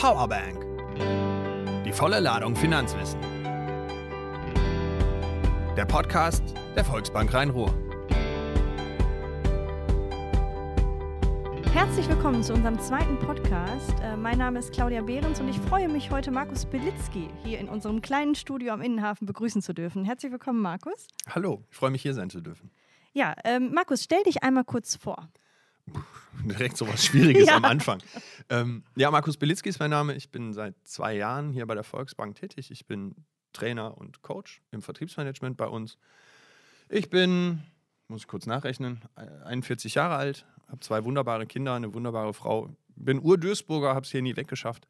Powerbank. Die volle Ladung Finanzwissen. Der Podcast der Volksbank Rhein-Ruhr. Herzlich willkommen zu unserem zweiten Podcast. Äh, mein Name ist Claudia Behrens und ich freue mich, heute Markus Belitzky hier in unserem kleinen Studio am Innenhafen begrüßen zu dürfen. Herzlich willkommen, Markus. Hallo, ich freue mich, hier sein zu dürfen. Ja, ähm, Markus, stell dich einmal kurz vor. Direkt so was Schwieriges ja. am Anfang. Ähm, ja, Markus Belitzky ist mein Name. Ich bin seit zwei Jahren hier bei der Volksbank tätig. Ich bin Trainer und Coach im Vertriebsmanagement bei uns. Ich bin, muss ich kurz nachrechnen, 41 Jahre alt, habe zwei wunderbare Kinder, eine wunderbare Frau. Bin Ur-Duisburger, habe es hier nie weggeschafft.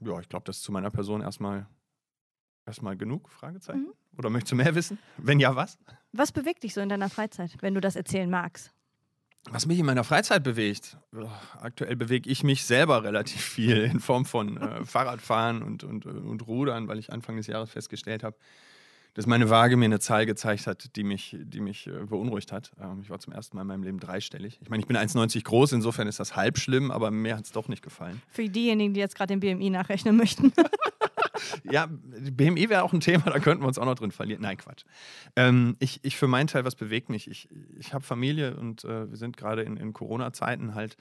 Ja, ich glaube, das ist zu meiner Person erstmal erstmal genug? Fragezeichen. Mhm. Oder möchtest du mehr wissen? Wenn ja, was? Was bewegt dich so in deiner Freizeit, wenn du das erzählen magst? Was mich in meiner Freizeit bewegt, aktuell bewege ich mich selber relativ viel in Form von äh, Fahrradfahren und, und, und Rudern, weil ich Anfang des Jahres festgestellt habe, dass meine Waage mir eine Zahl gezeigt hat, die mich, die mich äh, beunruhigt hat. Ähm, ich war zum ersten Mal in meinem Leben dreistellig. Ich meine, ich bin 1,90 groß, insofern ist das halb schlimm, aber mir hat es doch nicht gefallen. Für diejenigen, die jetzt gerade den BMI nachrechnen möchten. ja, BMI wäre auch ein Thema, da könnten wir uns auch noch drin verlieren. Nein, Quatsch. Ähm, ich, ich für meinen Teil, was bewegt mich? Ich, ich habe Familie und äh, wir sind gerade in, in Corona-Zeiten halt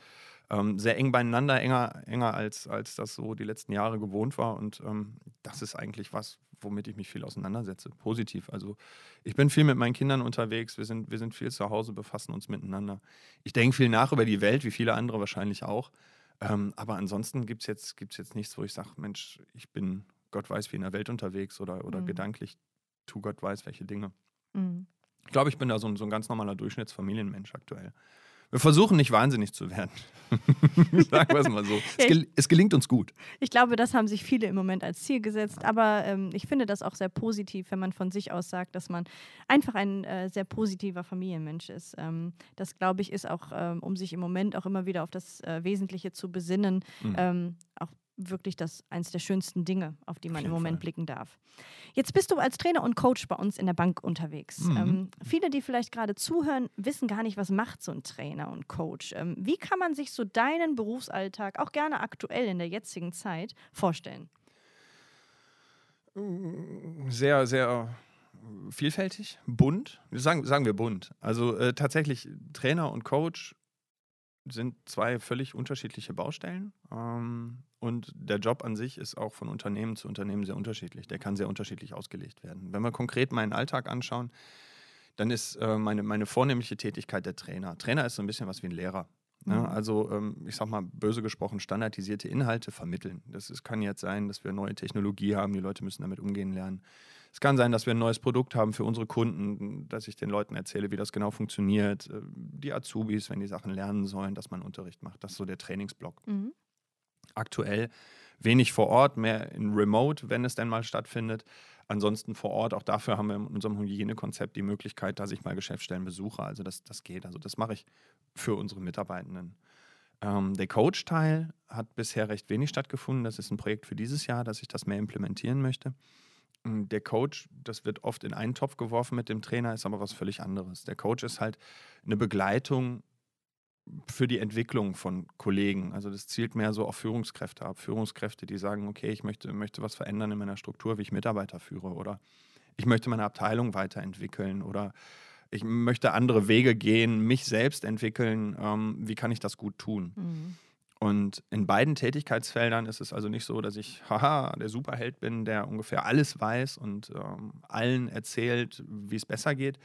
ähm, sehr eng beieinander, enger, enger als, als das so die letzten Jahre gewohnt war. Und ähm, das ist eigentlich was, womit ich mich viel auseinandersetze. Positiv. Also ich bin viel mit meinen Kindern unterwegs, wir sind, wir sind viel zu Hause, befassen uns miteinander. Ich denke viel nach über die Welt, wie viele andere wahrscheinlich auch. Ähm, aber ansonsten gibt es jetzt, gibt's jetzt nichts, wo ich sage, Mensch, ich bin Gott weiß wie in der Welt unterwegs oder, oder mhm. gedanklich tu Gott weiß welche Dinge. Mhm. Ich glaube, ich bin da so ein, so ein ganz normaler Durchschnittsfamilienmensch aktuell. Wir versuchen nicht wahnsinnig zu werden. Sagen wir es mal so. Es, gel es, gelingt uns gut. Ich glaube, das haben sich viele im Moment als Ziel gesetzt. Aber ähm, ich finde das auch sehr positiv, wenn man von sich aus sagt, dass man einfach ein äh, sehr positiver Familienmensch ist. Ähm, das, glaube ich, ist auch, ähm, um sich im Moment auch immer wieder auf das äh, Wesentliche zu besinnen, mhm. Ähm, auch wirklich das eines der schönsten Dinge, auf die man im Moment Fall. blicken darf. Jetzt bist du als Trainer und Coach bei uns in der Bank unterwegs. Mhm. Ähm, viele, die vielleicht gerade zuhören, wissen gar nicht, was macht so ein Trainer und Coach. Ähm, wie kann man sich so deinen Berufsalltag, auch gerne aktuell in der jetzigen Zeit, vorstellen? Sehr, sehr vielfältig, bunt. Sagen, sagen wir bunt. Also äh, tatsächlich Trainer und Coach sind zwei völlig unterschiedliche Baustellen. Ähm, und der Job an sich ist auch von Unternehmen zu Unternehmen sehr unterschiedlich. Der kann sehr unterschiedlich ausgelegt werden. Wenn wir konkret meinen Alltag anschauen, dann ist äh, meine, meine vornehmliche Tätigkeit der Trainer. Trainer ist so ein bisschen was wie ein Lehrer. Ne? Mhm. Also, ähm, ich sag mal, böse gesprochen, standardisierte Inhalte vermitteln. Das ist, kann jetzt sein, dass wir neue Technologie haben, die Leute müssen damit umgehen lernen. Es kann sein, dass wir ein neues Produkt haben für unsere Kunden, dass ich den Leuten erzähle, wie das genau funktioniert. Äh, die Azubis, wenn die Sachen lernen sollen, dass man Unterricht macht. Das ist so der Trainingsblock. Mhm. Aktuell wenig vor Ort, mehr in Remote, wenn es denn mal stattfindet. Ansonsten vor Ort, auch dafür haben wir in unserem Hygienekonzept die Möglichkeit, dass ich mal Geschäftsstellen besuche. Also das, das geht. Also das mache ich für unsere Mitarbeitenden. Ähm, der Coach-Teil hat bisher recht wenig stattgefunden. Das ist ein Projekt für dieses Jahr, dass ich das mehr implementieren möchte. Hm, der Coach, das wird oft in einen Topf geworfen mit dem Trainer, ist aber was völlig anderes. Der Coach ist halt eine Begleitung für die Entwicklung von Kollegen. Also das zielt mehr so auf Führungskräfte ab. Führungskräfte, die sagen, okay, ich möchte, möchte was verändern in meiner Struktur, wie ich Mitarbeiter führe oder ich möchte meine Abteilung weiterentwickeln oder ich möchte andere Wege gehen, mich selbst entwickeln. Ähm, wie kann ich das gut tun? Mhm. Und in beiden Tätigkeitsfeldern ist es also nicht so, dass ich, haha, der Superheld bin, der ungefähr alles weiß und ähm, allen erzählt, wie es besser geht,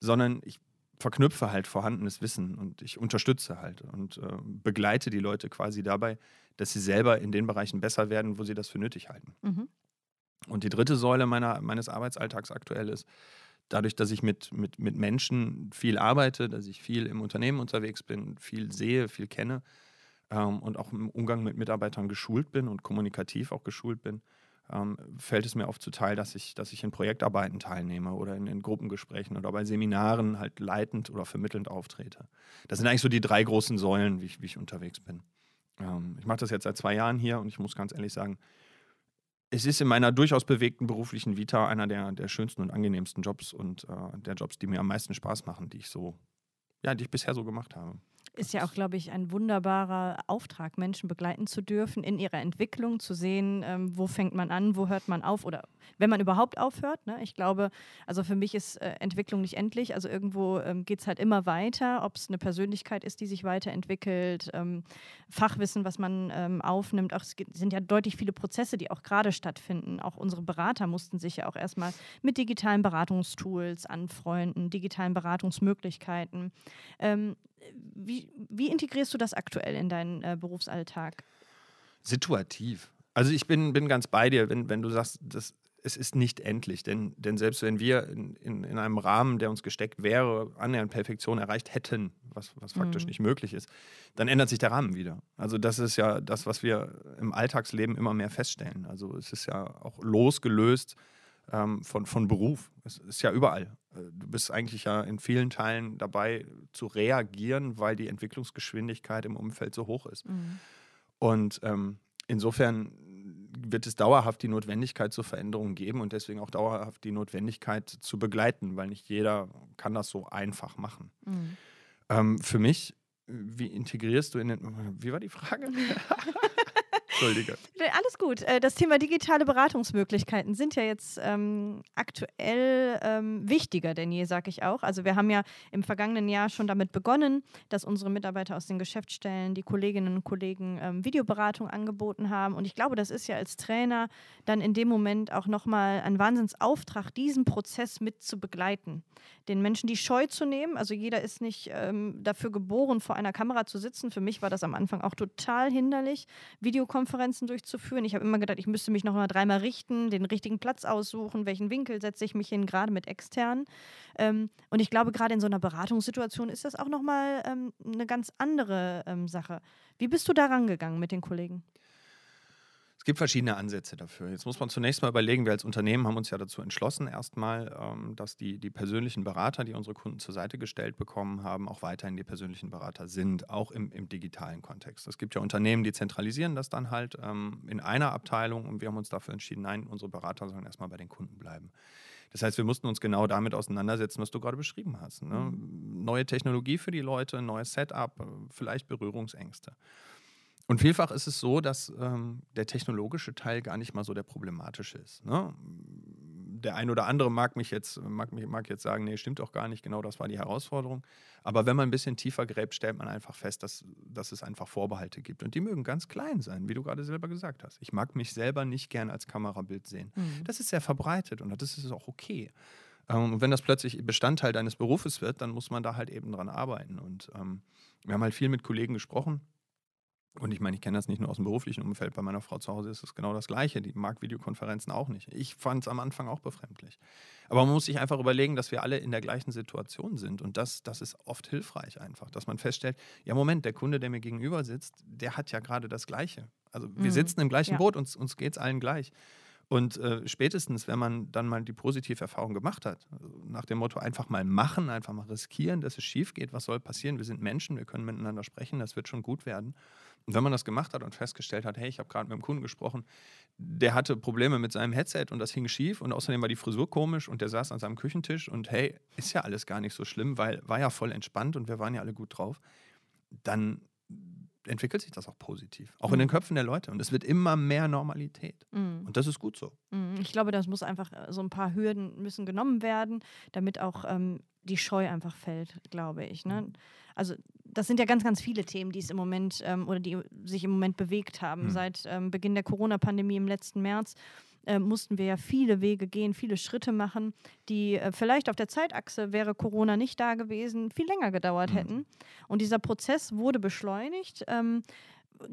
sondern ich verknüpfe halt vorhandenes Wissen und ich unterstütze halt und äh, begleite die Leute quasi dabei, dass sie selber in den Bereichen besser werden, wo sie das für nötig halten. Mhm. Und die dritte Säule meiner, meines Arbeitsalltags aktuell ist, dadurch, dass ich mit, mit, mit Menschen viel arbeite, dass ich viel im Unternehmen unterwegs bin, viel sehe, viel kenne, ähm, und auch im Umgang mit Mitarbeitern geschult bin und kommunikativ auch geschult bin, ähm, fällt es mir oft zuteil, dass ich, dass ich in Projektarbeiten teilnehme oder in, in, Gruppengesprächen oder bei Seminaren halt leitend oder vermittelnd auftrete. Das sind eigentlich so die drei großen Säulen, wie ich, wie ich unterwegs bin. Ähm, ich mache das jetzt seit zwei Jahren hier und ich muss ganz ehrlich sagen, es ist in meiner durchaus bewegten beruflichen Vita einer der, der schönsten und angenehmsten Jobs und äh, der Jobs, die mir am meisten Spaß machen, die ich so, ja, die ich bisher so gemacht habe. Ist ja auch, glaube ich, ein wunderbarer Auftrag, Menschen begleiten zu dürfen in ihrer Entwicklung, zu sehen, ähm, wo fängt man an, wo hört man auf oder wenn man überhaupt aufhört. Ne? Ich glaube, also für mich ist äh, Entwicklung nicht endlich. Also irgendwo ähm, geht es halt immer weiter, ob es eine Persönlichkeit ist, die sich weiterentwickelt, ähm, Fachwissen, was man ähm, aufnimmt. Auch es sind ja deutlich viele Prozesse, die auch gerade stattfinden. Auch unsere Berater mussten sich ja auch erstmal mit digitalen Beratungstools anfreunden, digitalen Beratungsmöglichkeiten. Wie, wie integrierst du das aktuell in deinen äh, Berufsalltag? Situativ. Also ich bin, bin ganz bei dir, wenn, wenn du sagst, das, es ist nicht endlich. Denn, denn selbst wenn wir in, in, in einem Rahmen, der uns gesteckt wäre, annähernd Perfektion erreicht hätten, was, was faktisch mhm. nicht möglich ist, dann ändert sich der Rahmen wieder. Also das ist ja das, was wir im Alltagsleben immer mehr feststellen. Also es ist ja auch losgelöst ähm, von, von Beruf. Es ist ja überall. Äh, du bist eigentlich ja in vielen Teilen dabei zu reagieren, weil die Entwicklungsgeschwindigkeit im Umfeld so hoch ist. Mhm. Und ähm, insofern wird es dauerhaft die Notwendigkeit zur Veränderung geben und deswegen auch dauerhaft die Notwendigkeit zu begleiten, weil nicht jeder kann das so einfach machen. Mhm. Ähm, für mich, wie integrierst du in den, wie war die Frage? Entschuldige. Alles gut. Äh, das Thema digitale Beratungsmöglichkeiten sind ja jetzt ähm, aktuell ähm, wichtiger denn je, sage ich auch. Also wir haben ja im vergangenen Jahr schon damit begonnen, dass unsere Mitarbeiter aus den Geschäftsstellen, die Kolleginnen und Kollegen ähm, Videoberatung angeboten haben. Und ich glaube, das ist ja als Trainer dann in dem Moment auch nochmal ein Wahnsinnsauftrag, diesen Prozess mit zu begleiten. Den Menschen die Scheu zu nehmen. Also jeder ist nicht ähm, dafür geboren, vor einer Kamera zu sitzen. Für mich war das am Anfang auch total hinderlich. Videokonferenzen Videokonferenzen durchzuführen. Ich habe immer gedacht, ich müsste mich noch mal dreimal richten, den richtigen Platz aussuchen, welchen Winkel setze ich mich hin, gerade mit externen. Ähm, und ich glaube, gerade in so einer Beratungssituation ist das auch noch mal ähm, eine ganz andere ähm, Sache. Wie bist du da rangegangen mit den Kollegen? Es gibt verschiedene Ansätze dafür. Jetzt muss man zunächst mal überlegen, wir als Unternehmen haben uns ja dazu entschlossen, erstmal, ähm, dass die, die persönlichen Berater, die unsere Kunden zur Seite gestellt bekommen haben, auch weiterhin die persönlichen Berater sind, auch im, im digitalen Kontext. Es gibt ja Unternehmen, die zentralisieren das dann halt ähm, in einer Abteilung und wir haben uns dafür entschieden, nein, unsere Berater sollen erstmal bei den Kunden bleiben. Das heißt, wir mussten uns genau damit auseinandersetzen, was du gerade beschrieben hast. Ne? Mhm. Neue Technologie für die Leute, neues Setup, äh, vielleicht Berührungsängste. Und vielfach ist es so, dass ähm, der technologische Teil gar nicht mal so der problematische ist. Ne? Der ein oder andere mag mich jetzt, mag, mag jetzt sagen, nee, stimmt doch gar nicht, genau das war die Herausforderung. Aber wenn man ein bisschen tiefer gräbt, stellt man einfach fest, dass, dass es einfach Vorbehalte gibt. Und die mögen ganz klein sein, wie du gerade selber gesagt hast. Ich mag mich selber nicht gern als Kamerabild sehen. Mhm. Das ist sehr verbreitet und das ist auch okay. Ähm, und wenn das plötzlich Bestandteil deines Berufes wird, dann muss man da halt eben dran arbeiten. Und ähm, wir haben halt viel mit Kollegen gesprochen und ich meine, ich kenne das nicht nur aus dem beruflichen Umfeld. Bei meiner Frau zu Hause ist es genau das Gleiche. Die mag Videokonferenzen auch nicht. Ich fand es am Anfang auch befremdlich. Aber man muss sich einfach überlegen, dass wir alle in der gleichen Situation sind. Und das, das ist oft hilfreich einfach, dass man feststellt, ja Moment, der Kunde, der mir gegenüber sitzt, der hat ja gerade das Gleiche. Also wir mhm. sitzen im gleichen ja. Boot, uns, uns geht es allen gleich. Und äh, spätestens, wenn man dann mal die positive Erfahrung gemacht hat, also nach dem Motto einfach mal machen, einfach mal riskieren, dass es schief geht, was soll passieren? Wir sind Menschen, wir können miteinander sprechen, das wird schon gut werden. Und wenn man das gemacht hat und festgestellt hat, hey, ich habe gerade mit einem Kunden gesprochen, der hatte Probleme mit seinem Headset und das hing schief und außerdem war die Frisur komisch und der saß an seinem Küchentisch und hey, ist ja alles gar nicht so schlimm, weil war ja voll entspannt und wir waren ja alle gut drauf, dann entwickelt sich das auch positiv. Auch mhm. in den Köpfen der Leute. Und es wird immer mehr Normalität. Mhm. Und das ist gut so. Mhm. Ich glaube, das muss einfach, äh, so ein paar Hürden müssen genommen werden, damit auch ähm, die Scheu einfach fällt, glaube ich. Ne? Also das sind ja ganz, ganz viele Themen, die es im Moment ähm, oder die sich im Moment bewegt haben. Mhm. Seit ähm, Beginn der Corona-Pandemie im letzten März äh, mussten wir ja viele Wege gehen, viele Schritte machen, die äh, vielleicht auf der Zeitachse wäre Corona nicht da gewesen, viel länger gedauert mhm. hätten. Und dieser Prozess wurde beschleunigt. Ähm,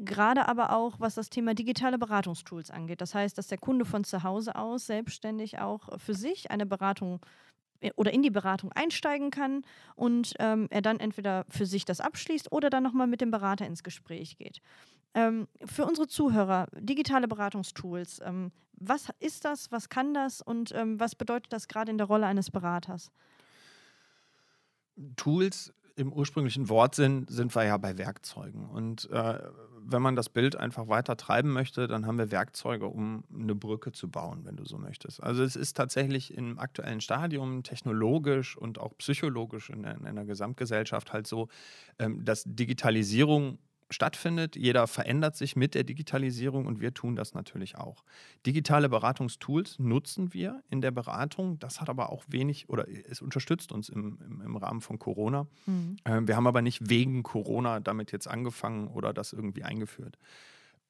gerade aber auch, was das Thema digitale Beratungstools angeht. Das heißt, dass der Kunde von zu Hause aus selbstständig auch für sich eine Beratung äh, oder in die Beratung einsteigen kann und ähm, er dann entweder für sich das abschließt oder dann nochmal mit dem Berater ins Gespräch geht. Ähm, für unsere Zuhörer, digitale Beratungstools, ähm, was ist das, was kann das und ähm, was bedeutet das gerade in der Rolle eines Beraters? Tools im ursprünglichen Wortsinn sind wir ja bei Werkzeugen. Und äh, wenn man das Bild einfach weiter treiben möchte, dann haben wir Werkzeuge, um eine Brücke zu bauen, wenn du so möchtest. Also es ist tatsächlich im aktuellen Stadium technologisch und auch psychologisch in, in einer Gesamtgesellschaft halt so, ähm, dass Digitalisierung stattfindet. Jeder verändert sich mit der Digitalisierung und wir tun das natürlich auch. Digitale Beratungstools nutzen wir in der Beratung. Das hat aber auch wenig oder es unterstützt uns im, im, im Rahmen von Corona. Mhm. Äh, wir haben aber nicht wegen Corona damit jetzt angefangen oder das irgendwie eingeführt.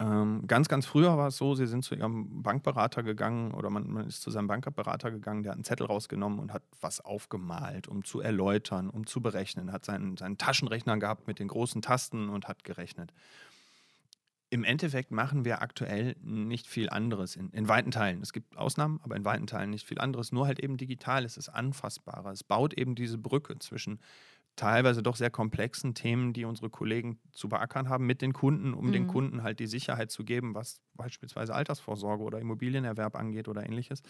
Ähm, ganz, ganz früher war es so, sie sind zu ihrem Bankberater gegangen oder man, man, ist zu seinem Bankberater gegangen, der hat einen Zettel rausgenommen und hat was aufgemalt, um zu erläutern, um zu berechnen, hat seinen, seinen Taschenrechner gehabt mit den großen Tasten und hat gerechnet. Im Endeffekt machen wir aktuell nicht viel anderes in, in weiten Teilen. Es gibt Ausnahmen, aber in weiten Teilen nicht viel anderes. Nur halt eben digital, es ist anfassbarer. Es baut eben diese Brücke zwischen teilweise doch sehr komplexen Themen, die unsere Kollegen zu beackern haben mit den Kunden, um mhm. den Kunden halt die Sicherheit zu geben, was beispielsweise Altersvorsorge oder Immobilienerwerb angeht oder ähnliches.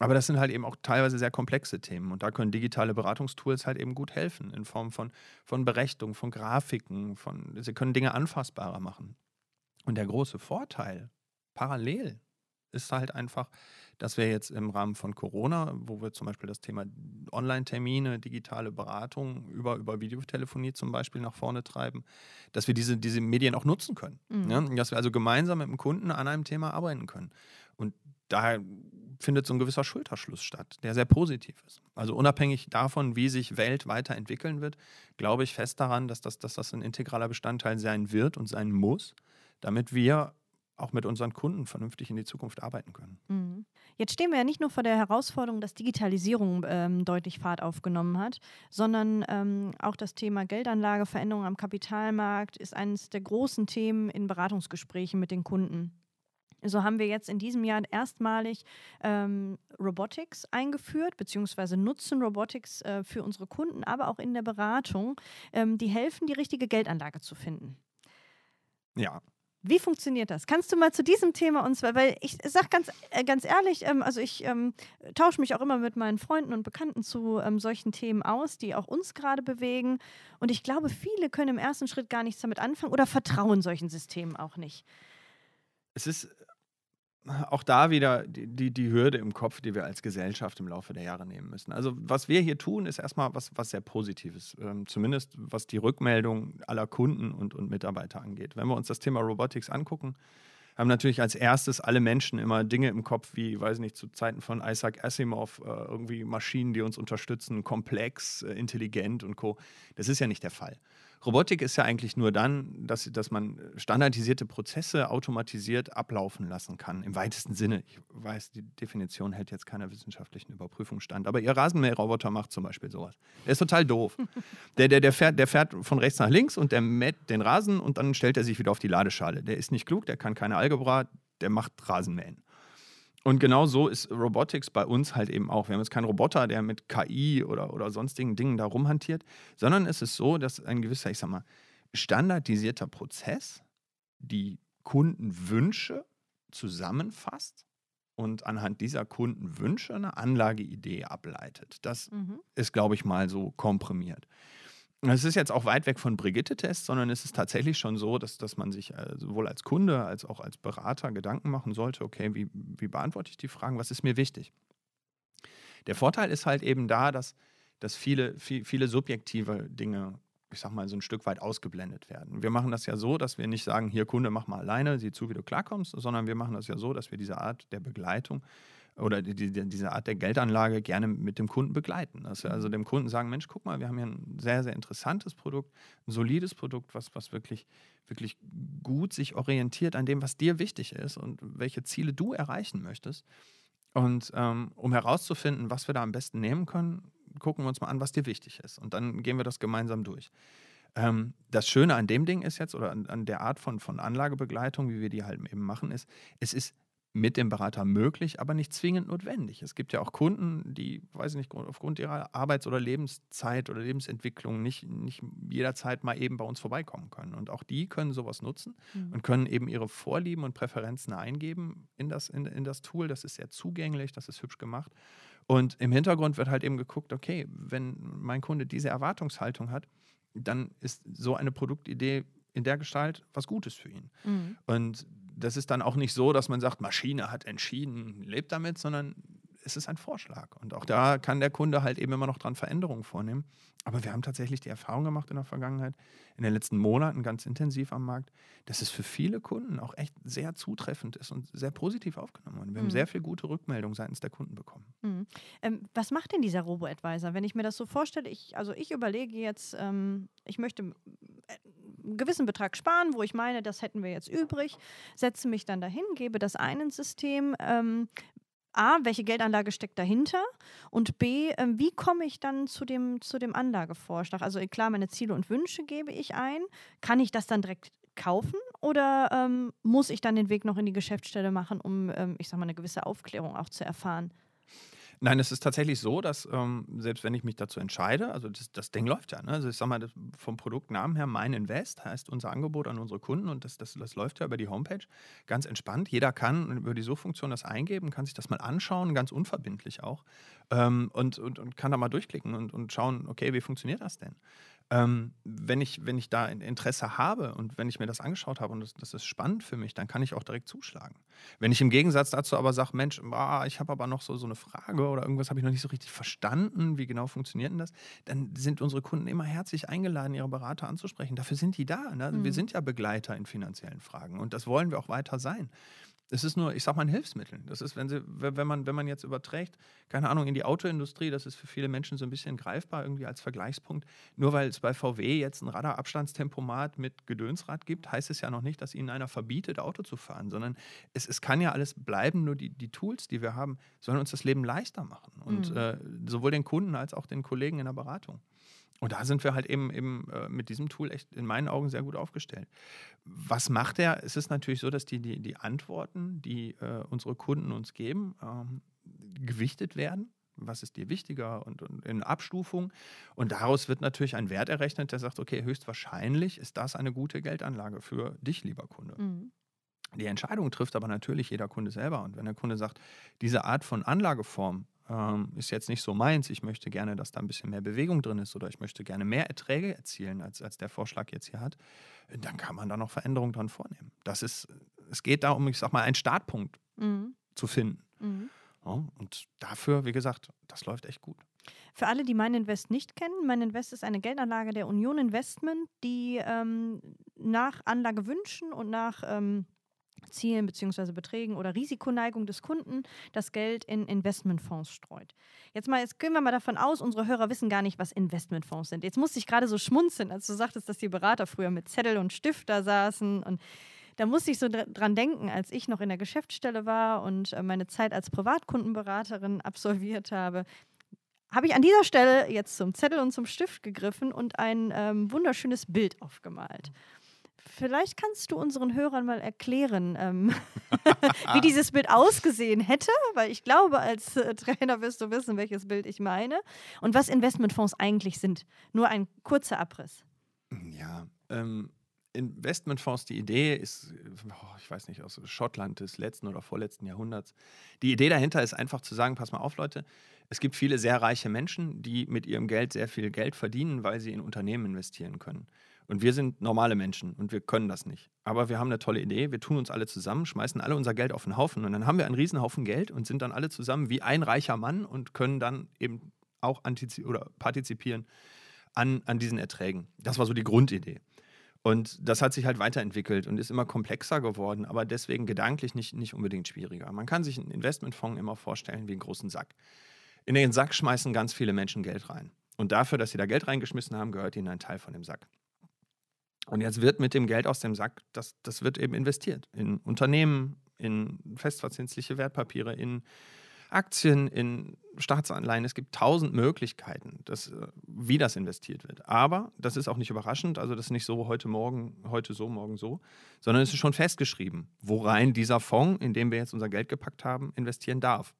Aber das sind halt eben auch teilweise sehr komplexe Themen und da können digitale Beratungstools halt eben gut helfen in Form von, von Berechnung, von Grafiken, von, sie können Dinge anfassbarer machen. Und der große Vorteil parallel ist halt einfach, dass wir jetzt im Rahmen von Corona, wo wir zum Beispiel das Thema Online-Termine, digitale Beratung über, über Videotelefonie zum Beispiel nach vorne treiben, dass wir diese, diese Medien auch nutzen können. Mhm. Ja? Dass wir also gemeinsam mit dem Kunden an einem Thema arbeiten können. Und daher findet so ein gewisser Schulterschluss statt, der sehr positiv ist. Also unabhängig davon, wie sich Welt weiterentwickeln wird, glaube ich fest daran, dass das, dass das ein integraler Bestandteil sein wird und sein muss, damit wir auch mit unseren Kunden vernünftig in die Zukunft arbeiten können. Mhm. Jetzt stehen wir ja nicht nur vor der Herausforderung, dass Digitalisierung ähm, deutlich Fahrt aufgenommen hat, sondern ähm, auch das Thema Geldanlage, Veränderungen am Kapitalmarkt ist eines der großen Themen in Beratungsgesprächen mit den Kunden. So haben wir jetzt in diesem Jahr erstmalig ähm, Robotics eingeführt, beziehungsweise nutzen Robotics äh, für unsere Kunden, aber auch in der Beratung, ähm, die helfen, die richtige Geldanlage zu finden. Ja, wie funktioniert das? Kannst du mal zu diesem Thema uns, weil ich sage ganz, äh, ganz ehrlich, ähm, also ich ähm, tausche mich auch immer mit meinen Freunden und Bekannten zu ähm, solchen Themen aus, die auch uns gerade bewegen. Und ich glaube, viele können im ersten Schritt gar nichts damit anfangen oder vertrauen solchen Systemen auch nicht. Es ist auch da wieder die, die, die, Hürde im Kopf, die wir als Gesellschaft im Laufe der Jahre nehmen müssen. Also was wir hier tun, ist erstmal was, was sehr Positives, ähm, zumindest was die Rückmeldung aller Kunden und, und Mitarbeiter angeht. Wenn wir uns das Thema Robotics angucken, haben natürlich als erstes alle Menschen immer Dinge im Kopf, wie, weiß nicht, zu Zeiten von Isaac Asimov, äh, irgendwie Maschinen, die uns unterstützen, komplex, äh, intelligent und co. Das ist ja nicht der Fall. Robotik ist ja eigentlich nur dann, dass, dass man standardisierte Prozesse automatisiert ablaufen lassen kann, im weitesten Sinne. Ich weiß, die Definition hält jetzt keiner wissenschaftlichen Überprüfung stand, aber ihr Rasenmäherroboter macht zum Beispiel sowas. Der ist total doof. Der, der, der, fährt, der fährt von rechts nach links und der mäht den Rasen und dann stellt er sich wieder auf die Ladeschale. Der ist nicht klug, der kann keine Algebra, der macht Rasenmähen. Und genau so ist Robotics bei uns halt eben auch. Wir haben jetzt keinen Roboter, der mit KI oder, oder sonstigen Dingen da rumhantiert, sondern es ist so, dass ein gewisser, ich sag mal, standardisierter Prozess die Kundenwünsche zusammenfasst und anhand dieser Kundenwünsche eine Anlageidee ableitet. Das mhm. ist, glaube ich, mal so komprimiert. Es ist jetzt auch weit weg von Brigitte-Tests, sondern es ist tatsächlich schon so, dass, dass man sich äh, sowohl als Kunde als auch als Berater Gedanken machen sollte, okay, wie, wie beantworte ich die Fragen, was ist mir wichtig? Der Vorteil ist halt eben da, dass, dass viele, viel, viele subjektive Dinge, ich sag mal, so ein Stück weit ausgeblendet werden. Wir machen das ja so, dass wir nicht sagen, hier Kunde, mach mal alleine, sieh zu, wie du klarkommst, sondern wir machen das ja so, dass wir diese Art der Begleitung oder die, die, diese Art der Geldanlage gerne mit dem Kunden begleiten. Dass wir also mhm. dem Kunden sagen, Mensch, guck mal, wir haben hier ein sehr, sehr interessantes Produkt, ein solides Produkt, was, was wirklich, wirklich gut sich orientiert an dem, was dir wichtig ist und welche Ziele du erreichen möchtest. Und ähm, um herauszufinden, was wir da am besten nehmen können, gucken wir uns mal an, was dir wichtig ist. Und dann gehen wir das gemeinsam durch. Ähm, das Schöne an dem Ding ist jetzt, oder an, an, der Art von, von Anlagebegleitung, wie wir die halt eben machen, ist, es ist mit dem Berater möglich, aber nicht zwingend notwendig. Es gibt ja auch Kunden, die, weiß ich nicht, aufgrund ihrer Arbeits- oder Lebenszeit oder Lebensentwicklung nicht, nicht jederzeit mal eben bei uns vorbeikommen können. Und auch die können sowas nutzen mhm. und können eben ihre Vorlieben und Präferenzen eingeben in das, in, in das Tool. Das ist sehr zugänglich, das ist hübsch gemacht. Und im Hintergrund wird halt eben geguckt, okay, wenn mein Kunde diese Erwartungshaltung hat, dann ist so eine Produktidee in der Gestalt was Gutes für ihn. Mhm. Und das ist dann auch nicht so, dass man sagt, Maschine hat entschieden, lebt damit, sondern es ist ein Vorschlag. Und auch da kann der Kunde halt eben immer noch dran Veränderungen vornehmen. Aber wir haben tatsächlich die Erfahrung gemacht in der Vergangenheit, in den letzten Monaten ganz intensiv am Markt, dass es für viele Kunden auch echt sehr zutreffend ist und sehr positiv aufgenommen wurde. Wir mhm. haben sehr viel gute Rückmeldungen seitens der Kunden bekommen. Mhm. Ähm, was macht denn dieser Robo-Advisor? Wenn ich mir das so vorstelle, ich, also ich überlege jetzt, ähm, ich möchte äh, einen gewissen Betrag sparen, wo ich meine, das hätten wir jetzt übrig, setze mich dann dahin, gebe das ein ins System, ähm, A, welche Geldanlage steckt dahinter? Und B, äh, wie komme ich dann zu dem, zu dem Anlagevorschlag? Also klar, meine Ziele und Wünsche gebe ich ein. Kann ich das dann direkt kaufen oder ähm, muss ich dann den Weg noch in die Geschäftsstelle machen, um, ähm, ich sag mal, eine gewisse Aufklärung auch zu erfahren? Nein, es ist tatsächlich so, dass ähm, selbst wenn ich mich dazu entscheide, also das, das Ding läuft ja. Ne? Also ich sag mal, das, vom Produktnamen her, mein Invest heißt unser Angebot an unsere Kunden und das, das, das läuft ja über die Homepage ganz entspannt. Jeder kann über die Suchfunktion das eingeben, kann sich das mal anschauen, ganz unverbindlich auch ähm, und, und, und kann da mal durchklicken und, und schauen, okay, wie funktioniert das denn? Ähm, wenn, ich, wenn ich da Interesse habe und wenn ich mir das angeschaut habe und das, das ist spannend für mich, dann kann ich auch direkt zuschlagen. Wenn ich im Gegensatz dazu aber sage, Mensch, ah, ich habe aber noch so, so eine Frage oder irgendwas habe ich noch nicht so richtig verstanden, wie genau funktioniert denn das, dann sind unsere Kunden immer herzlich eingeladen, ihre Berater anzusprechen. Dafür sind die da. Ne? Mhm. Wir sind ja Begleiter in finanziellen Fragen und das wollen wir auch weiter sein. Es ist nur, ich sag mal, ein Hilfsmittel. Das ist, wenn, sie, wenn, man, wenn man jetzt überträgt, keine Ahnung, in die Autoindustrie, das ist für viele Menschen so ein bisschen greifbar irgendwie als Vergleichspunkt. Nur weil es bei VW jetzt ein Radarabstandstempomat mit Gedönsrad gibt, heißt es ja noch nicht, dass ihnen einer verbietet, Auto zu fahren, sondern es, es kann ja alles bleiben, nur die, die Tools, die wir haben, sollen uns das Leben leichter machen. Und mhm. äh, sowohl den Kunden als auch den Kollegen in der Beratung. Und da sind wir halt eben, eben äh, mit diesem Tool echt in meinen Augen sehr gut aufgestellt. Was macht er? Es ist natürlich so, dass die, die, die Antworten, die äh, unsere Kunden uns geben, ähm, gewichtet werden. Was ist dir wichtiger und, und, in Abstufung? Und daraus wird natürlich ein Wert errechnet, der sagt, okay, höchstwahrscheinlich ist das eine gute Geldanlage für dich, lieber Kunde. Mhm. Die Entscheidung trifft aber natürlich jeder Kunde selber. Und wenn der Kunde sagt, diese Art von Anlageform ähm, ist jetzt nicht so meins. Ich möchte gerne, dass da ein bisschen mehr Bewegung drin ist oder ich möchte gerne mehr Erträge erzielen, als, als der Vorschlag jetzt hier hat, dann kann man da noch Veränderungen dran vornehmen. Das ist, es geht darum, ich sag mal, einen Startpunkt mhm. zu finden. Mhm. Ja, und dafür, wie gesagt, das läuft echt gut. Für alle, die Mein Invest nicht kennen, Mein Invest ist eine Geldanlage der Union Investment, die ähm, nach Anlagewünschen und nach ähm, Zielen bzw. Beträgen oder Risikoneigung des Kunden das Geld in Investmentfonds streut. Jetzt mal, jetzt gehen wir mal davon aus, unsere Hörer wissen gar nicht, was Investmentfonds sind. Jetzt musste ich gerade so schmunzeln, als du sagtest, dass die Berater früher mit Zettel und Stift da saßen und da musste ich so dran denken, als ich noch in der Geschäftsstelle war und äh, meine Zeit als Privatkundenberaterin absolviert habe habe ich an dieser Stelle jetzt zum Zettel und zum Stift gegriffen und ein ähm, wunderschönes Bild aufgemalt. Vielleicht kannst du unseren Hörern mal erklären, ähm, wie dieses Bild ausgesehen hätte, weil ich glaube, als äh, Trainer wirst du wissen, welches Bild ich meine und was Investmentfonds eigentlich sind. Nur ein kurzer Abriss. Ja, ähm, Investmentfonds, die Idee ist, oh, ich weiß nicht, aus Schottland des letzten oder vorletzten Jahrhunderts. Die Idee dahinter ist einfach zu sagen, pass mal auf, Leute, es gibt viele sehr reiche Menschen, die mit ihrem Geld sehr viel Geld verdienen, weil sie in Unternehmen investieren können. Und wir sind normale Menschen und wir können das nicht. Aber wir haben eine tolle Idee. Wir tun uns alle zusammen, schmeißen alle unser Geld auf den Haufen und dann haben wir einen Riesenhaufen Geld und sind dann alle zusammen wie ein reicher Mann und können dann eben auch oder partizipieren an, an diesen Erträgen. Das war so die Grundidee. Und das hat sich halt weiterentwickelt und ist immer komplexer geworden, aber deswegen gedanklich nicht, nicht unbedingt schwieriger. Man kann sich einen Investmentfonds immer vorstellen wie einen großen Sack. In den Sack schmeißen ganz viele Menschen Geld rein. Und dafür, dass sie da Geld reingeschmissen haben, gehört ihnen ein Teil von dem Sack. Und jetzt wird mit dem Geld aus dem Sack, das, das wird eben investiert in Unternehmen, in festverzinsliche Wertpapiere, in Aktien, in Staatsanleihen. Es gibt tausend Möglichkeiten, das, äh, wie das investiert wird. Aber das ist auch nicht überraschend. Also das ist nicht so heute Morgen, heute so, morgen so, sondern es ist schon festgeschrieben, worein dieser Fonds, in dem wir jetzt unser Geld gepackt haben, investieren darf.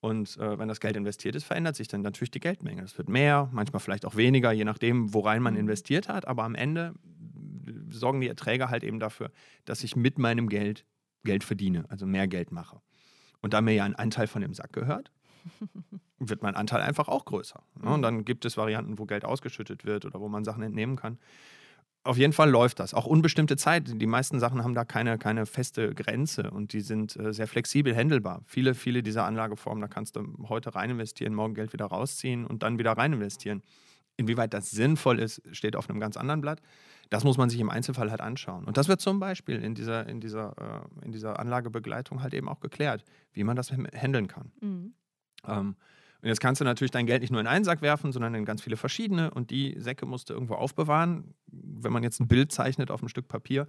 Und äh, wenn das Geld investiert ist, verändert sich dann natürlich die Geldmenge. Es wird mehr, manchmal vielleicht auch weniger, je nachdem, worein man mhm. investiert hat. Aber am Ende sorgen die Erträge halt eben dafür, dass ich mit meinem Geld Geld verdiene, also mehr Geld mache. Und da mir ja ein Anteil von dem Sack gehört, wird mein Anteil einfach auch größer. Ne? Und dann gibt es Varianten, wo Geld ausgeschüttet wird oder wo man Sachen entnehmen kann. auf jeden Fall läuft das. Auch unbestimmte Zeit. Die meisten Sachen haben da keine, keine feste Grenze und die sind äh, sehr flexibel handelbar. Viele, viele dieser Anlageformen, da kannst du heute rein investieren, morgen Geld wieder rausziehen und dann wieder rein investieren. Inwieweit das sinnvoll ist, steht auf einem ganz anderen Blatt. Das muss man sich im Einzelfall halt anschauen. Und das wird zum Beispiel in dieser, in dieser, äh, in dieser Anlagebegleitung halt eben auch geklärt, wie man das handeln kann. Mhm. Ähm, und jetzt kannst du natürlich dein Geld nicht nur in einen Sack werfen, sondern in ganz viele verschiedene. Und die Säcke musst du irgendwo aufbewahren. Wenn man jetzt ein Bild zeichnet auf ein Stück Papier,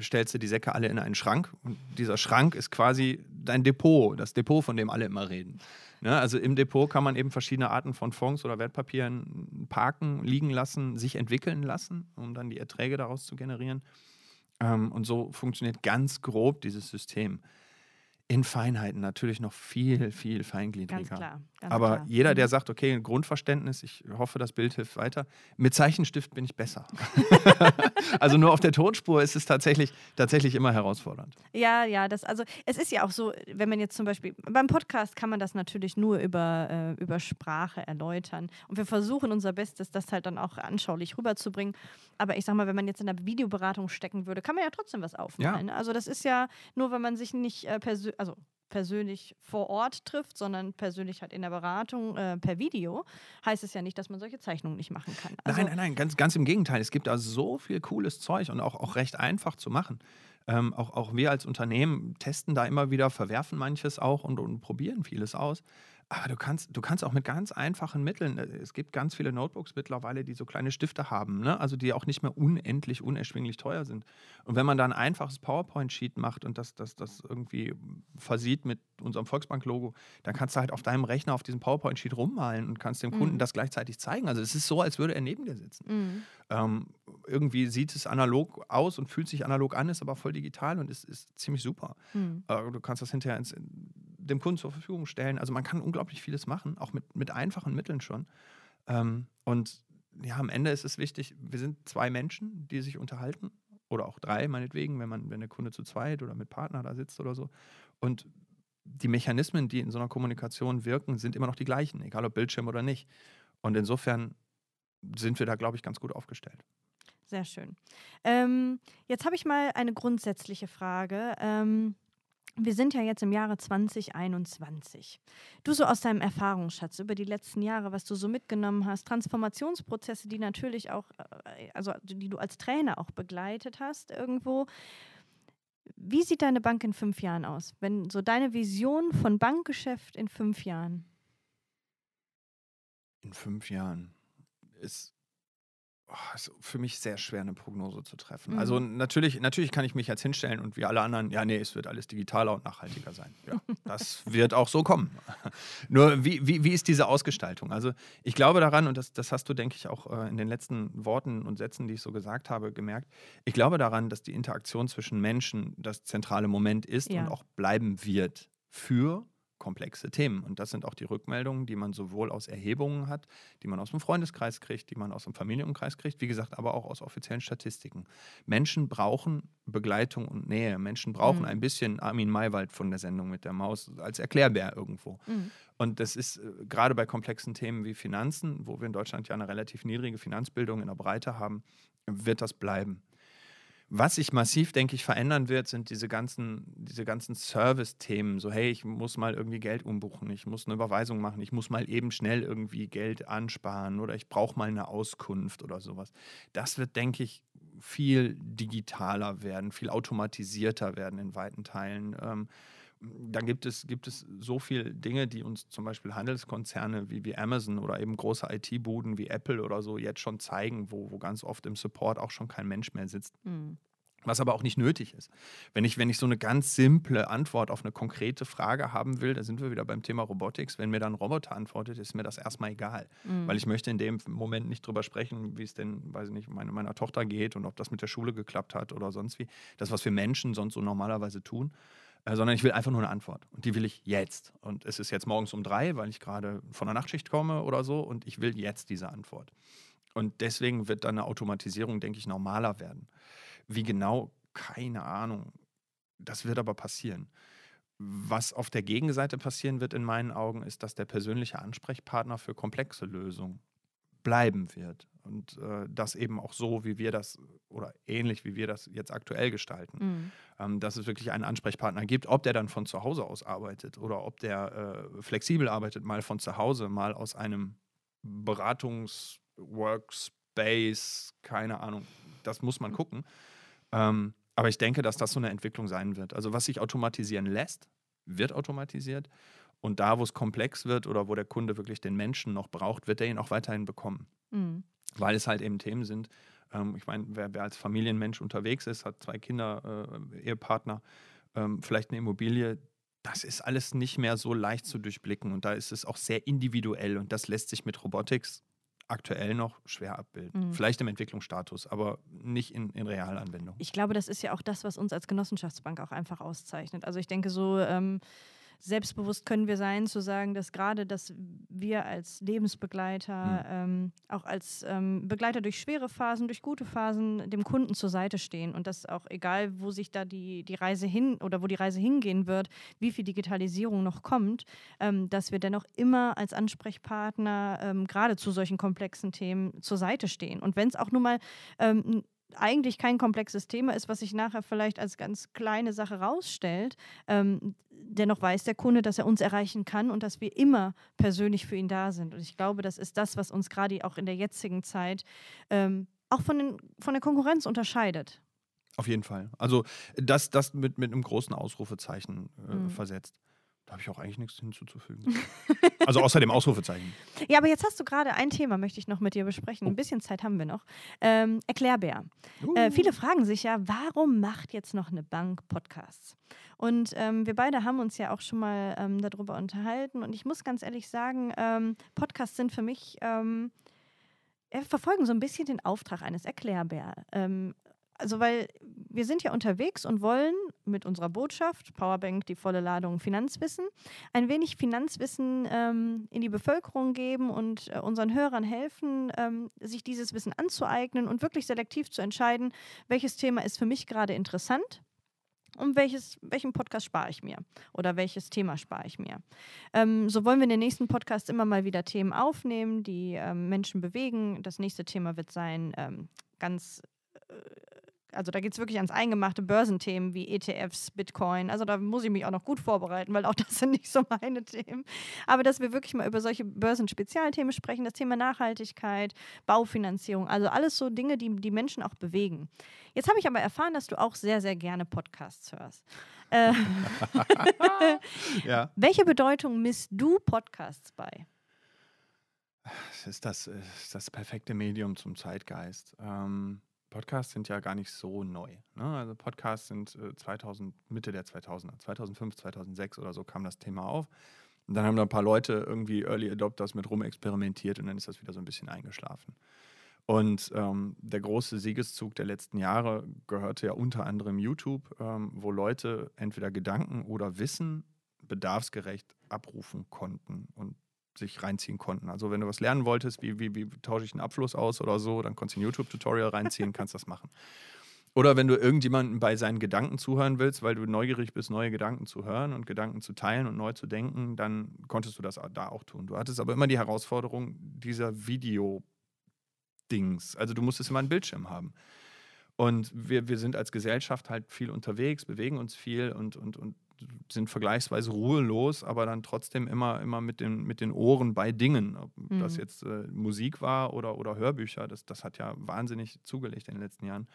stellst du die Säcke alle in einen Schrank. Und dieser Schrank ist quasi dein Depot, das Depot, von dem alle immer reden. Ne? Also im Depot kann man eben verschiedene Arten von Fonds oder Wertpapieren parken, liegen lassen, sich entwickeln lassen, um dann die Erträge daraus zu generieren. Ähm, und so funktioniert ganz grob dieses System in Feinheiten natürlich noch viel, viel feingliedriger. Ganz klar. Ganz Aber klar. jeder, der mhm. sagt, okay, ein Grundverständnis, ich hoffe, das Bild hilft weiter, mit Zeichenstift bin ich besser. also nur auf der Tonspur ist es tatsächlich, tatsächlich immer herausfordernd. Ja, ja, das, also es ist ja auch so, wenn man jetzt zum Beispiel, beim Podcast kann man das natürlich nur über, äh, über Sprache erläutern. Und wir versuchen unser Bestes, das halt dann auch anschaulich rüberzubringen. Aber ich sag mal, wenn man jetzt in der Videoberatung stecken würde, kann man ja trotzdem was aufmalen. Ja. Also das ist ja nur, wenn man sich nicht äh, persönlich also persönlich vor Ort trifft, sondern persönlich halt in der Beratung äh, per Video, heißt es ja nicht, dass man solche Zeichnungen nicht machen kann. Also nein, nein, nein, ganz, ganz im Gegenteil. Es gibt da so viel cooles Zeug und auch, auch recht einfach zu machen. Ähm, auch, auch wir als Unternehmen testen da immer wieder, verwerfen manches auch und, und probieren vieles aus. Aber du kannst, du kannst auch mit ganz einfachen Mitteln, äh, es gibt ganz viele Notebooks mittlerweile, die so kleine Stifte haben, ne? also die auch nicht mehr unendlich, unerschwinglich teuer sind. Und wenn man da ein einfaches PowerPoint-Sheet macht und das, das, das irgendwie versieht mit unserem Volksbank-Logo, dann kannst du halt auf deinem Rechner auf diesem PowerPoint-Sheet rummalen und kannst dem Kunden mhm. das gleichzeitig zeigen. Also es ist so, als würde er neben dir sitzen. Mhm. Ähm, irgendwie sieht es analog aus und fühlt sich analog an, ist aber voll digital und ist, ist ziemlich super. Mhm. Äh, du kannst das hinterher ins dem Kunden zur Verfügung stellen. Also man kann unglaublich vieles machen, auch mit, mit einfachen Mitteln schon. Ähm, und ja, am Ende ist es wichtig, wir sind zwei Menschen, die sich unterhalten. Oder auch drei, meinetwegen, wenn man, wenn der Kunde zu zweit oder mit Partner da sitzt oder so. Und die Mechanismen, die in so einer Kommunikation wirken, sind immer noch die gleichen, egal ob Bildschirm oder nicht. Und insofern sind wir da, glaube ich, ganz gut aufgestellt. Sehr schön. Ähm, jetzt habe ich mal eine grundsätzliche Frage. Ähm, wir sind ja jetzt im Jahre 2021. Du so aus deinem Erfahrungsschatz über die letzten Jahre, was du so mitgenommen hast, Transformationsprozesse, die natürlich auch, äh, also die du als Trainer auch begleitet hast irgendwo. Wie sieht deine Bank in fünf Jahren aus? Wenn so deine Vision von Bankgeschäft in fünf Jahren? In fünf Jahren ist ist für mich sehr schwer, eine Prognose zu treffen. Also mhm. Also natürlich, natürlich kann ich mich jetzt hinstellen und wie alle anderen, ja, nee, es wird alles digitaler und nachhaltiger sein. Ja, das wird auch so kommen. Nur wie, wie, wie ist diese Ausgestaltung? Also ich glaube daran, und das, das hast du, denke ich, auch äh, in den letzten Worten und Sätzen, die ich so gesagt habe, gemerkt, ich glaube daran, dass die Interaktion zwischen Menschen das zentrale Moment ist ja. und auch bleiben wird für komplexe Themen. Und das sind auch die Rückmeldungen, die man sowohl aus Erhebungen hat, die man aus dem Freundeskreis kriegt, die man aus dem Familienkreis kriegt, wie gesagt, aber auch aus offiziellen Statistiken. Menschen brauchen Begleitung und Nähe. Menschen brauchen mhm. ein bisschen Armin Maywald von der Sendung mit der Maus als Erklärbär irgendwo. Mhm. Und das ist äh, gerade bei komplexen Themen wie Finanzen, wo wir in Deutschland ja eine relativ niedrige Finanzbildung in der Breite haben, wird das bleiben. Was sich massiv, denke ich, verändern wird, sind diese ganzen, diese ganzen Service-Themen. So, hey, ich muss mal irgendwie Geld umbuchen, ich muss eine Überweisung machen, ich muss mal eben schnell irgendwie Geld ansparen oder ich brauche mal eine Auskunft oder sowas. Das wird, denke ich, viel digitaler werden, viel automatisierter werden in weiten Teilen. Ähm, dann gibt es, gibt es so viele Dinge, die uns zum Beispiel Handelskonzerne wie, wie Amazon oder eben große IT-Buden wie Apple oder so jetzt schon zeigen, wo, wo ganz oft im Support auch schon kein Mensch mehr sitzt. Mhm. Was aber auch nicht nötig ist. Wenn ich, wenn ich so eine ganz simple Antwort auf eine konkrete Frage haben will, da sind wir wieder beim Thema Robotics. Wenn mir dann ein Roboter antwortet, ist mir das erstmal egal. Mhm. Weil ich möchte in dem Moment nicht drüber sprechen, wie es denn, weiß ich nicht, meine, meiner Tochter geht und ob das mit der Schule geklappt hat oder sonst wie. Das, was wir Menschen sonst so normalerweise tun. Äh, sondern ich will einfach nur eine Antwort. Und die will ich jetzt. Und es ist jetzt morgens um drei, weil ich gerade von der Nachtschicht komme oder so. Und ich will jetzt diese Antwort. Und deswegen wird dann eine Automatisierung, denke ich, normaler werden. Wie genau, keine Ahnung. Das wird aber passieren. Was auf der Gegenseite passieren wird in meinen Augen, ist, dass der persönliche Ansprechpartner für komplexe Lösungen bleiben wird. Und äh, das eben auch so, wie wir das oder ähnlich wie wir das jetzt aktuell gestalten. Mhm. Ähm, dass es wirklich einen Ansprechpartner gibt, ob der dann von zu Hause aus arbeitet oder ob der äh, flexibel arbeitet, mal von zu Hause, mal aus einem Beratungs-Workspace, keine Ahnung. Das muss man gucken. Ähm, aber ich denke, dass das so eine Entwicklung sein wird. Also was sich automatisieren lässt, wird automatisiert. Und da, wo es komplex wird oder wo der Kunde wirklich den Menschen noch braucht, wird er ihn auch weiterhin bekommen. Mhm. Weil es halt eben Themen sind. Ähm, ich meine, wer, wer, als Familienmensch unterwegs ist, hat zwei Kinder, äh, Ehepartner, ähm, vielleicht eine Immobilie, das ist alles nicht mehr so leicht zu durchblicken. Und da ist es auch sehr individuell. Und das lässt sich mit Robotics aktuell noch schwer abbilden. Mhm. Vielleicht im Entwicklungsstatus, aber nicht in, in Realanwendung. Ich glaube, das ist ja auch das, was uns als Genossenschaftsbank auch einfach auszeichnet. Also ich denke so, ähm, selbstbewusst können wir sein, zu sagen, dass gerade, dass wir als Lebensbegleiter, mhm. ähm, auch als ähm, Begleiter durch schwere Phasen, durch gute Phasen dem Kunden zur Seite stehen und dass auch egal, wo sich da die, die Reise hin oder wo die Reise hingehen wird, wie viel Digitalisierung noch kommt, ähm, dass wir dennoch immer als Ansprechpartner ähm, gerade zu solchen komplexen Themen zur Seite stehen. Und wenn es auch nur mal ähm, eigentlich kein komplexes Thema ist, was sich nachher vielleicht als ganz kleine Sache rausstellt, ähm, dennoch weiß der Kunde, dass er uns erreichen kann und dass wir immer persönlich für ihn da sind. Und ich glaube, das ist das, was uns gerade auch in der jetzigen Zeit ähm, auch von, den, von der Konkurrenz unterscheidet. Auf jeden Fall. Also das, das mit, mit einem großen Ausrufezeichen äh, mhm. versetzt. Da habe ich auch eigentlich nichts hinzuzufügen. also außer dem Ausrufezeichen. Ja, aber jetzt hast du gerade ein Thema, möchte ich noch mit dir besprechen. Ein oh. bisschen Zeit haben wir noch. Ähm, Erklärbär. Uh. Äh, viele fragen sich ja, warum macht jetzt noch eine Bank Podcasts? Und ähm, wir beide haben uns ja auch schon mal ähm, darüber unterhalten. Und ich muss ganz ehrlich sagen, ähm, Podcasts sind für mich ähm, verfolgen so ein bisschen den Auftrag eines Erklärbär. Ähm, also weil wir sind ja unterwegs und wollen mit unserer Botschaft, Powerbank, die volle Ladung Finanzwissen, ein wenig Finanzwissen ähm, in die Bevölkerung geben und äh, unseren Hörern helfen, ähm, sich dieses Wissen anzueignen und wirklich selektiv zu entscheiden, welches Thema ist für mich gerade interessant und welches, welchen Podcast spare ich mir oder welches Thema spare ich mir. Ähm, so wollen wir in den nächsten Podcasts immer mal wieder Themen aufnehmen, die ähm, Menschen bewegen. Das nächste Thema wird sein, ähm, ganz äh, also da geht es wirklich ans eingemachte Börsenthemen wie ETFs, Bitcoin. Also da muss ich mich auch noch gut vorbereiten, weil auch das sind nicht so meine Themen. Aber dass wir wirklich mal über solche Börsenspezialthemen sprechen, das Thema Nachhaltigkeit, Baufinanzierung, also alles so Dinge, die die Menschen auch bewegen. Jetzt habe ich aber erfahren, dass du auch sehr, sehr gerne Podcasts hörst. Äh, ja. Welche Bedeutung misst du Podcasts bei? Es ist das, ist das perfekte Medium zum Zeitgeist. Ähm, Podcasts sind ja gar nicht so neu. Ne? Also Podcasts sind äh, 2000, Mitte der 2000er, 2005, 2006 oder so kam das Thema auf. Und dann haben da ein paar Leute irgendwie Early Adopters mit rumexperimentiert und dann ist das wieder so ein bisschen eingeschlafen. Und ähm, der große Siegeszug der letzten Jahre gehörte ja unter anderem YouTube, ähm, wo Leute entweder Gedanken oder Wissen bedarfsgerecht abrufen konnten. Und sich reinziehen konnten. Also wenn du was lernen wolltest, wie, wie, wie tausche ich einen Abfluss aus oder so, dann konntest du ein YouTube-Tutorial reinziehen, kannst das machen. Oder wenn du irgendjemanden bei seinen Gedanken zuhören willst, weil du neugierig bist, neue Gedanken zu hören und Gedanken zu teilen und neu zu denken, dann konntest du das da auch tun. Du hattest aber immer die Herausforderung dieser Video-Dings. Also du musstest immer einen Bildschirm haben. Und wir, wir sind als Gesellschaft halt viel unterwegs, bewegen uns viel und, und, und sind vergleichsweise ruhelos, aber dann trotzdem immer, immer mit, den, mit den Ohren bei Dingen. Ob mhm. das jetzt äh, Musik war oder, oder Hörbücher, das, das hat ja wahnsinnig zugelegt in den letzten Jahren.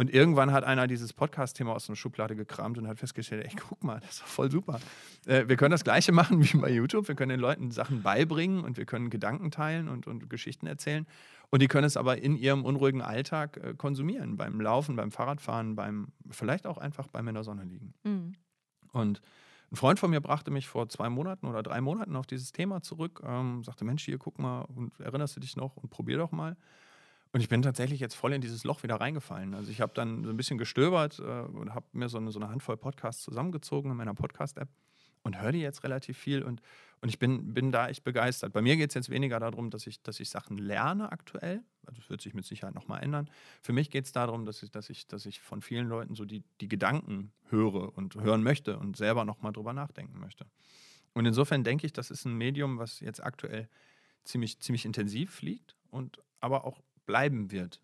Und irgendwann hat einer dieses Podcast-Thema aus einer Schublade gekramt und hat festgestellt, ey, guck mal, das ist doch voll super. Äh, wir können das Gleiche machen wie bei YouTube. Wir können den Leuten Sachen beibringen und wir können Gedanken teilen und, und Geschichten erzählen. Und die können es aber in ihrem unruhigen Alltag äh, konsumieren. Beim Laufen, beim Fahrradfahren, beim vielleicht auch einfach beim in der Sonne liegen. Mhm. Und ein Freund von mir brachte mich vor zwei Monaten oder drei Monaten auf dieses Thema zurück, ähm, sagte, Mensch, hier, guck mal und erinnerst du dich noch und probier doch mal. Und ich bin tatsächlich jetzt voll in dieses Loch wieder reingefallen. Also ich habe dann so ein bisschen gestöbert äh, und habe mir so eine, so eine Handvoll Podcasts zusammengezogen in meiner Podcast-App und höre die jetzt relativ viel und, und ich bin, bin da echt begeistert. Bei mir geht es jetzt weniger darum, dass ich, dass ich Sachen lerne aktuell. Also das wird sich mit Sicherheit nochmal ändern. Für mich geht es darum, dass ich, dass, ich, dass ich von vielen Leuten so die, die Gedanken höre und hören möchte und selber nochmal drüber nachdenken möchte. Und insofern denke ich, das ist ein Medium, was jetzt aktuell ziemlich, ziemlich intensiv fliegt und aber auch bleiben wird.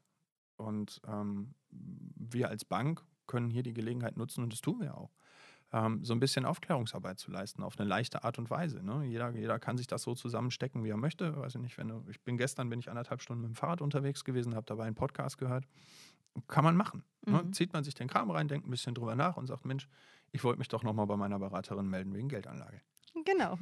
Und ähm, wir als Bank können hier die Gelegenheit nutzen, und das tun wir auch, ähm, so ein bisschen Aufklärungsarbeit zu leisten, auf eine leichte Art und Weise. Ne? Jeder, jeder kann sich das so zusammenstecken, wie er möchte. Weiß ich nicht, wenn du, ich bin gestern bin ich anderthalb Stunden mit dem Fahrrad unterwegs gewesen, habe dabei einen Podcast gehört. Kann man machen. Ne? Mhm. Ne? Zieht man sich den Kram rein, denkt ein bisschen drüber nach und sagt, Mensch, ich wollte mich doch nochmal bei meiner Beraterin melden wegen Geldanlage. Genau,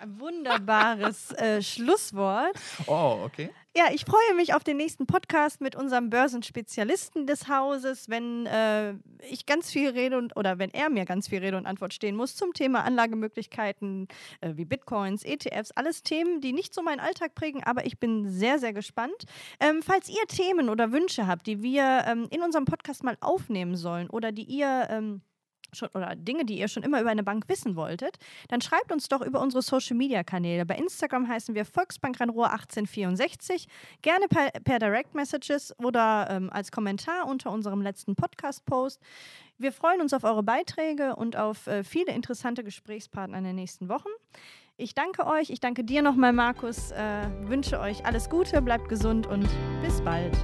ein wunderbares äh, Schlusswort. Oh, okay. Ja, ich freue mich auf den nächsten Podcast mit unserem Börsenspezialisten des Hauses, wenn äh, ich ganz viel rede und oder wenn er mir ganz viel Rede und Antwort stehen muss zum Thema Anlagemöglichkeiten äh, wie Bitcoins, ETFs, alles Themen, die nicht so meinen Alltag prägen, aber ich bin sehr, sehr gespannt. Ähm, falls ihr Themen oder Wünsche habt, die wir ähm, in unserem Podcast mal aufnehmen sollen oder die ihr ähm, schon, oder Dinge, die ihr schon immer über eine Bank wissen wolltet, dann schreibt uns doch über unsere Social Media Kanäle. Bei Instagram heißen wir Volksbank Rhein-Ruhr 1864. Gerne per, per, Direct Messages oder ähm, als Kommentar unter unserem letzten Podcast-Post. Wir freuen uns auf eure Beiträge und auf äh, viele interessante Gesprächspartner in den nächsten Wochen. Ich danke euch, ich danke dir nochmal, Markus. Äh, wünsche euch alles Gute, bleibt gesund und bis bald.